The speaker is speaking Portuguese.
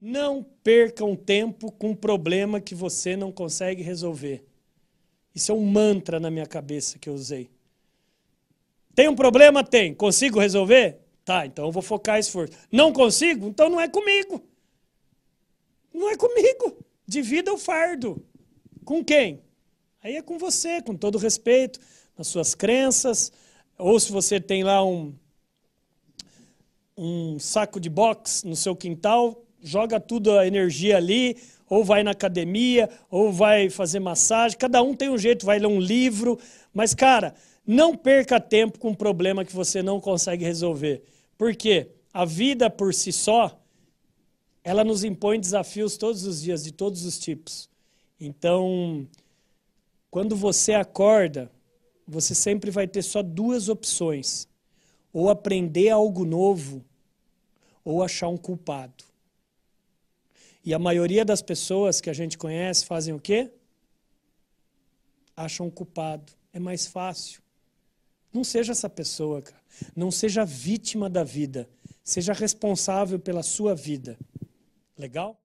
Não percam tempo com um problema que você não consegue resolver. Isso é um mantra na minha cabeça que eu usei. Tem um problema? Tem. Consigo resolver? Tá, então eu vou focar esforço. Não consigo? Então não é comigo. Não é comigo. Divida o fardo. Com quem? Aí é com você, com todo respeito, nas suas crenças. Ou se você tem lá um, um saco de boxe no seu quintal, joga tudo a energia ali, ou vai na academia, ou vai fazer massagem. Cada um tem um jeito, vai ler um livro. Mas, cara, não perca tempo com um problema que você não consegue resolver. Por quê? A vida por si só, ela nos impõe desafios todos os dias, de todos os tipos. Então, quando você acorda, você sempre vai ter só duas opções: ou aprender algo novo, ou achar um culpado. E a maioria das pessoas que a gente conhece fazem o quê? Acham culpado. É mais fácil. Não seja essa pessoa, cara. Não seja vítima da vida. Seja responsável pela sua vida. Legal?